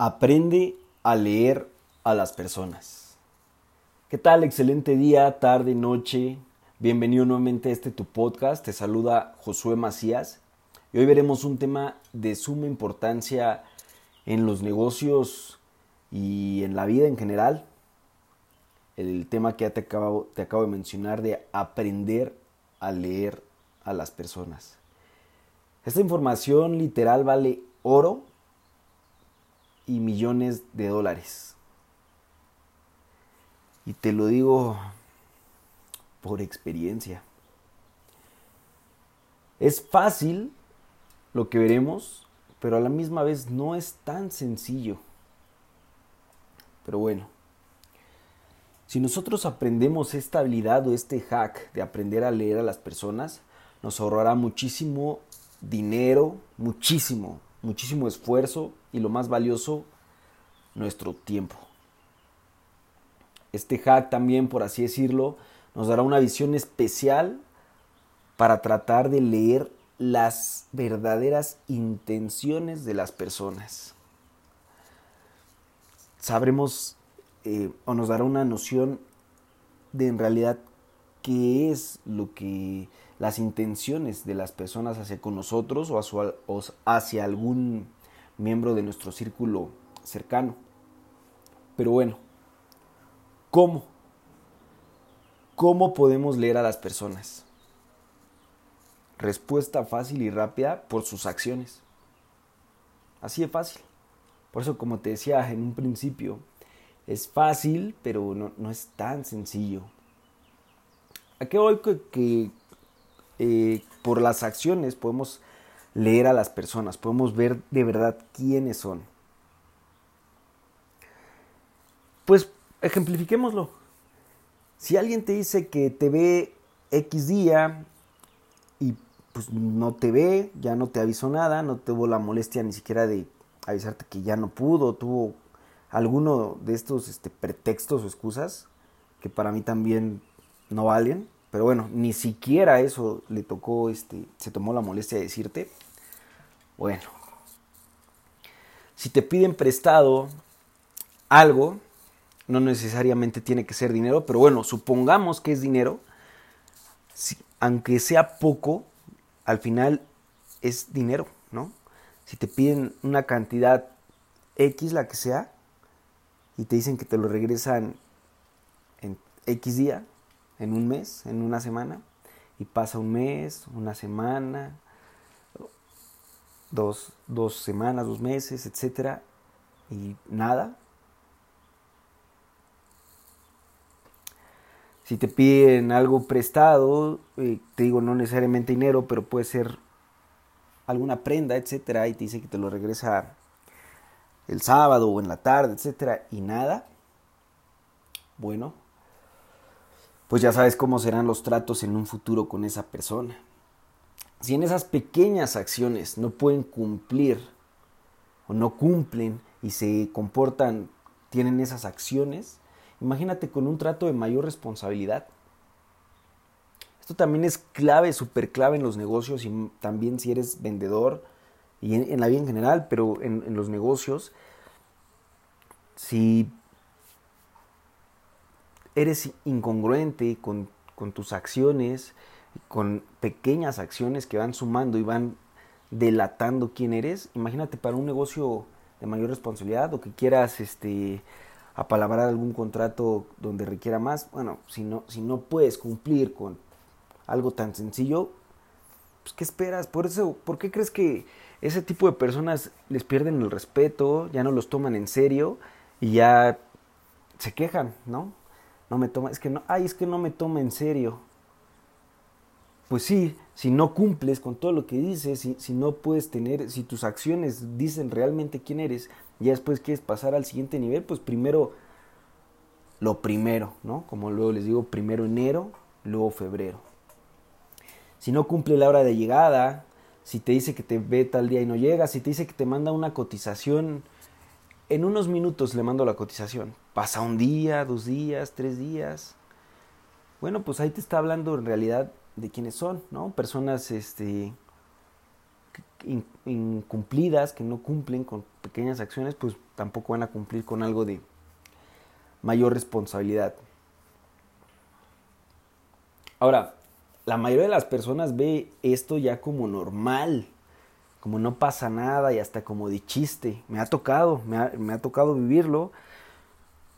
Aprende a leer a las personas. ¿Qué tal? Excelente día, tarde, noche. Bienvenido nuevamente a este tu podcast. Te saluda Josué Macías. Y hoy veremos un tema de suma importancia en los negocios y en la vida en general. El tema que ya te acabo, te acabo de mencionar de aprender a leer a las personas. Esta información literal vale oro y millones de dólares. Y te lo digo por experiencia. Es fácil lo que veremos, pero a la misma vez no es tan sencillo. Pero bueno, si nosotros aprendemos esta habilidad o este hack de aprender a leer a las personas, nos ahorrará muchísimo dinero, muchísimo, muchísimo esfuerzo y lo más valioso, nuestro tiempo. Este hack también, por así decirlo, nos dará una visión especial para tratar de leer las verdaderas intenciones de las personas. Sabremos eh, o nos dará una noción de en realidad qué es lo que las intenciones de las personas hacia con nosotros o hacia algún miembro de nuestro círculo cercano. Pero bueno, ¿cómo? ¿Cómo podemos leer a las personas? Respuesta fácil y rápida por sus acciones. Así de fácil. Por eso, como te decía en un principio, es fácil, pero no, es tan sencillo. ¿A qué voy? Que, eh, por las acciones podemos leer a las personas, podemos ver de verdad quiénes son. Pues ejemplifiquémoslo. Si alguien te dice que te ve X día y pues no te ve, ya no te avisó nada, no tuvo la molestia ni siquiera de avisarte que ya no pudo, tuvo alguno de estos este, pretextos o excusas que para mí también no valen, pero bueno, ni siquiera eso le tocó, este, se tomó la molestia de decirte. Bueno, si te piden prestado algo, no necesariamente tiene que ser dinero, pero bueno, supongamos que es dinero, aunque sea poco, al final es dinero, ¿no? Si te piden una cantidad X, la que sea, y te dicen que te lo regresan en X día, en un mes, en una semana, y pasa un mes, una semana, dos, dos semanas, dos meses, etcétera, y nada. Si te piden algo prestado, eh, te digo no necesariamente dinero, pero puede ser alguna prenda, etcétera, y te dice que te lo regresa el sábado o en la tarde, etcétera, y nada, bueno, pues ya sabes cómo serán los tratos en un futuro con esa persona. Si en esas pequeñas acciones no pueden cumplir o no cumplen y se comportan, tienen esas acciones, imagínate con un trato de mayor responsabilidad. Esto también es clave, súper clave en los negocios y también si eres vendedor, y en, la vida en general, pero en, los negocios, si eres incongruente con, tus acciones, con pequeñas acciones que van sumando y van delatando quién eres, imagínate para un negocio de mayor responsabilidad o que quieras este apalabrar algún contrato donde requiera más, bueno, si no, si no puedes cumplir con algo tan sencillo, pues ¿qué esperas? Por eso, ¿por qué crees que ese tipo de personas les pierden el respeto, ya no los toman en serio y ya se quejan, ¿no? No me toma, es que no, ay, es que no me toma en serio. Pues sí, si no cumples con todo lo que dices, si, si no puedes tener, si tus acciones dicen realmente quién eres, y después quieres pasar al siguiente nivel, pues primero lo primero, ¿no? Como luego les digo, primero enero, luego febrero. Si no cumple la hora de llegada, si te dice que te ve tal día y no llega, si te dice que te manda una cotización, en unos minutos le mando la cotización. Pasa un día, dos días, tres días. Bueno, pues ahí te está hablando en realidad de quiénes son, ¿no? Personas este, incumplidas, que no cumplen con pequeñas acciones, pues tampoco van a cumplir con algo de mayor responsabilidad. Ahora, la mayoría de las personas ve esto ya como normal, como no pasa nada y hasta como de chiste. Me ha tocado, me ha, tocado vivirlo.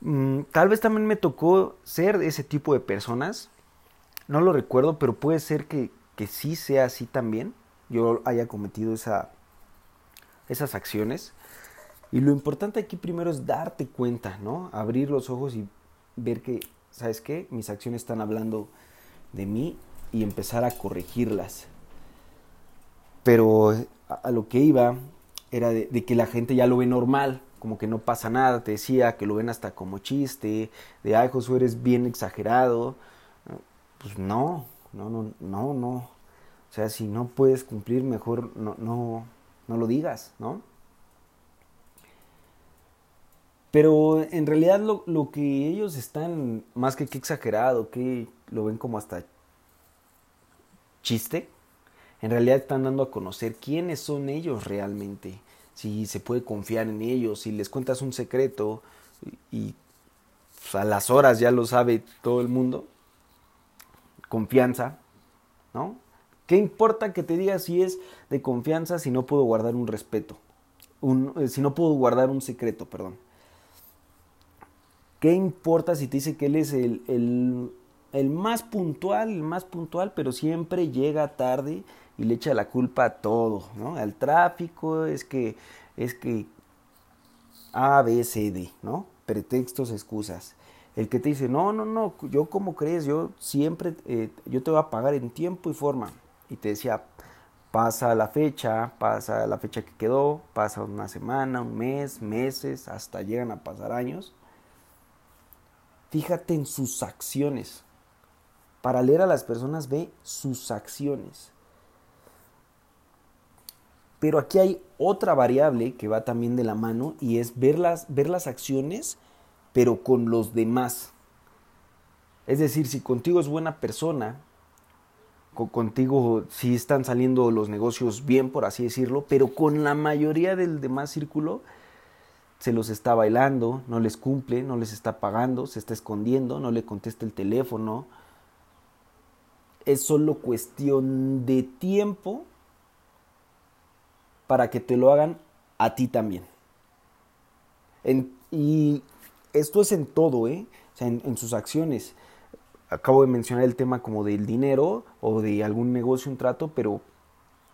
Mm, tal vez también me tocó ser ese tipo de personas. No lo recuerdo, pero puede ser que, que sí sea así también. Yo haya cometido esa, esas acciones. Y lo importante aquí primero es darte cuenta, ¿no? Abrir los ojos y ver que, ¿sabes qué? Mis acciones están hablando de mí y empezar a corregirlas. Pero a, lo que iba era de, que la gente ya lo ve normal, como que no pasa nada, te decía que lo ven hasta como chiste, de ay Josué eres bien exagerado. Pues no, no, no, no, no. O sea, si no puedes cumplir, mejor no, no, no lo digas, ¿no? Pero en realidad lo, lo, que ellos están, más que exagerado, que lo ven como hasta chiste, en realidad están dando a conocer quiénes son ellos realmente, si se puede confiar en ellos, si les cuentas un secreto y pues, a las horas ya lo sabe todo el mundo, confianza, ¿no? ¿Qué importa que te diga si es de confianza si no puedo guardar un respeto? Un, eh, si no puedo guardar un secreto, perdón. ¿Qué importa si te dice que él es el, el, más puntual, el más puntual, pero siempre llega tarde y le echa la culpa a todo, ¿no? Al tráfico, es que, es que A, B, C, D, ¿no? Pretextos, excusas. El que te dice, no, no, no, yo como crees, yo siempre, eh, yo te voy a pagar en tiempo y forma. Y te decía, pasa la fecha, pasa la fecha que quedó, pasa una semana, un mes, meses, hasta llegan a pasar años Fíjate en sus acciones. Para leer a las personas ve sus acciones. Pero aquí hay otra variable que va también de la mano y es ver las, ver las acciones, pero con los demás. Es decir, si contigo es buena persona, contigo sí están saliendo los negocios bien, por así decirlo, pero con la mayoría del demás círculo, se los está bailando, no les cumple, no les está pagando, se está escondiendo, no le contesta el teléfono. Es solo cuestión de tiempo para que te lo hagan a ti también. y esto es en todo, ¿eh? O sea, en, sus acciones. Acabo de mencionar el tema como del dinero o de algún negocio, un trato, pero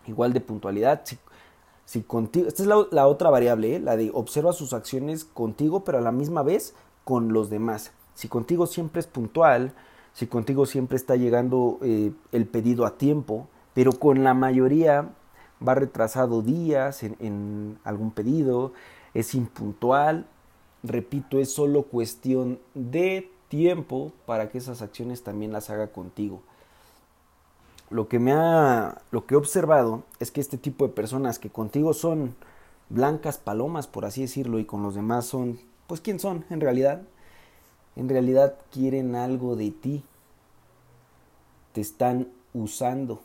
igual de puntualidad. Si contigo, esta es la, otra variable, ¿eh? la de observa sus acciones contigo, pero a la misma vez con los demás. Si contigo siempre es puntual, si contigo siempre está llegando eh, el pedido a tiempo, pero con la mayoría va retrasado días en, en algún pedido, es impuntual, repito, es solo cuestión de tiempo para que esas acciones también las haga contigo lo que me ha, lo que he observado es que este tipo de personas que contigo son blancas palomas, por así decirlo, y con los demás son, pues, ¿quién son en realidad? En realidad quieren algo de ti. Te están usando.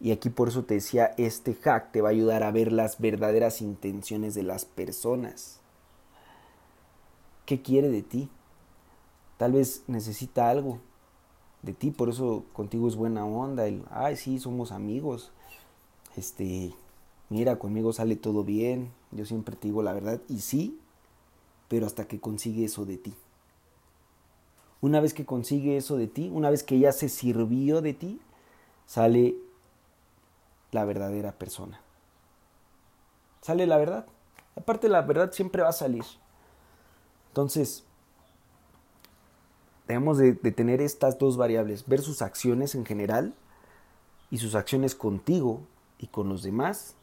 Y aquí por eso te decía, este hack te va a ayudar a ver las verdaderas intenciones de las personas. ¿Qué quiere de ti? Tal vez necesita algo, de ti, por eso contigo es buena onda, el, ay, sí, somos amigos, este, mira, conmigo sale todo bien, yo siempre te digo la verdad, y sí, pero hasta que consigue eso de ti. Una vez que consigue eso de ti, una vez que ya se sirvió de ti, sale la verdadera persona. Sale la verdad. Aparte la verdad siempre va a salir. Entonces, Debemos de, tener estas dos variables, ver sus acciones en general y sus acciones contigo y con los demás,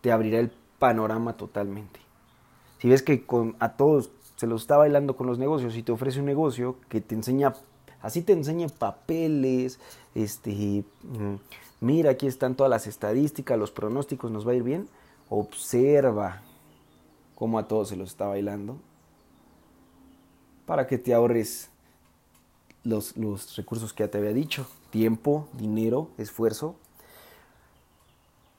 te abrirá el panorama totalmente. Si ves que a todos se los está bailando con los negocios y te ofrece un negocio que te enseña, así te enseña papeles, este, mm, mira, aquí están todas las estadísticas, los pronósticos, nos va a ir bien, observa cómo a todos se los está bailando para que te ahorres los, recursos que ya te había dicho, tiempo, dinero, esfuerzo.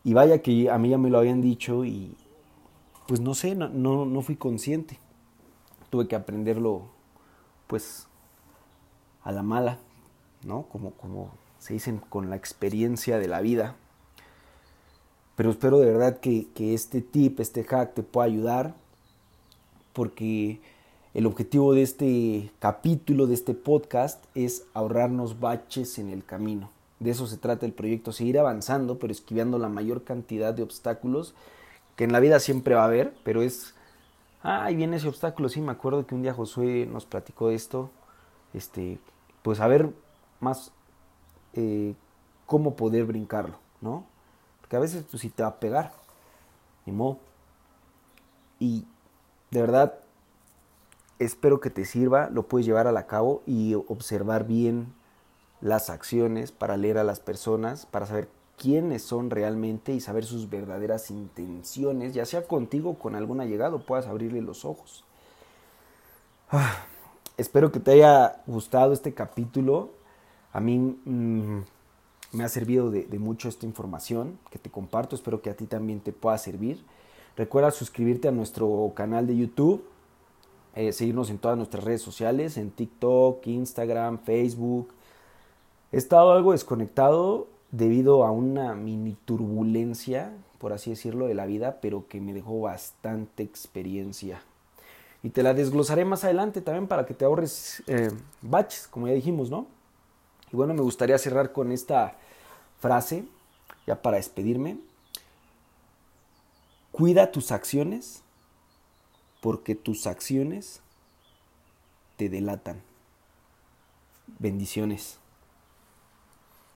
Y vaya que a mí ya me lo habían dicho y pues no sé, no, no, no fui consciente. Tuve que aprenderlo pues a la mala, ¿no? Como, como se dicen con la experiencia de la vida. Pero espero de verdad que, que este tip, este hack te pueda ayudar porque el objetivo de este capítulo, de este podcast, es ahorrarnos baches en el camino. De eso se trata el proyecto, seguir avanzando, pero esquivando la mayor cantidad de obstáculos que en la vida siempre va a haber, pero es, ah, ahí viene ese obstáculo, sí, me acuerdo que un día Josué nos platicó esto, este, pues a ver más eh, cómo poder brincarlo, ¿no? Porque a veces pues si te va a pegar, ni modo. Y de verdad, espero que te sirva, lo puedes llevar a cabo y observar bien las acciones para leer a las personas, para saber quiénes son realmente y saber sus verdaderas intenciones, ya sea contigo o con algún allegado, puedas abrirle los ojos. Ah, espero que te haya gustado este capítulo. A mí mm, me ha servido de mucho esta información que te comparto. Espero que a ti también te pueda servir. Recuerda suscribirte a nuestro canal de YouTube, eh, seguirnos en todas nuestras redes sociales, en TikTok, Instagram, Facebook. He estado algo desconectado debido a una mini turbulencia, por así decirlo, de la vida, pero que me dejó bastante experiencia. Y te la desglosaré más adelante también para que te ahorres eh, baches, como ya dijimos, ¿no? Y bueno, me gustaría cerrar con esta frase, ya para despedirme. Cuida tus acciones porque tus acciones te delatan. Bendiciones.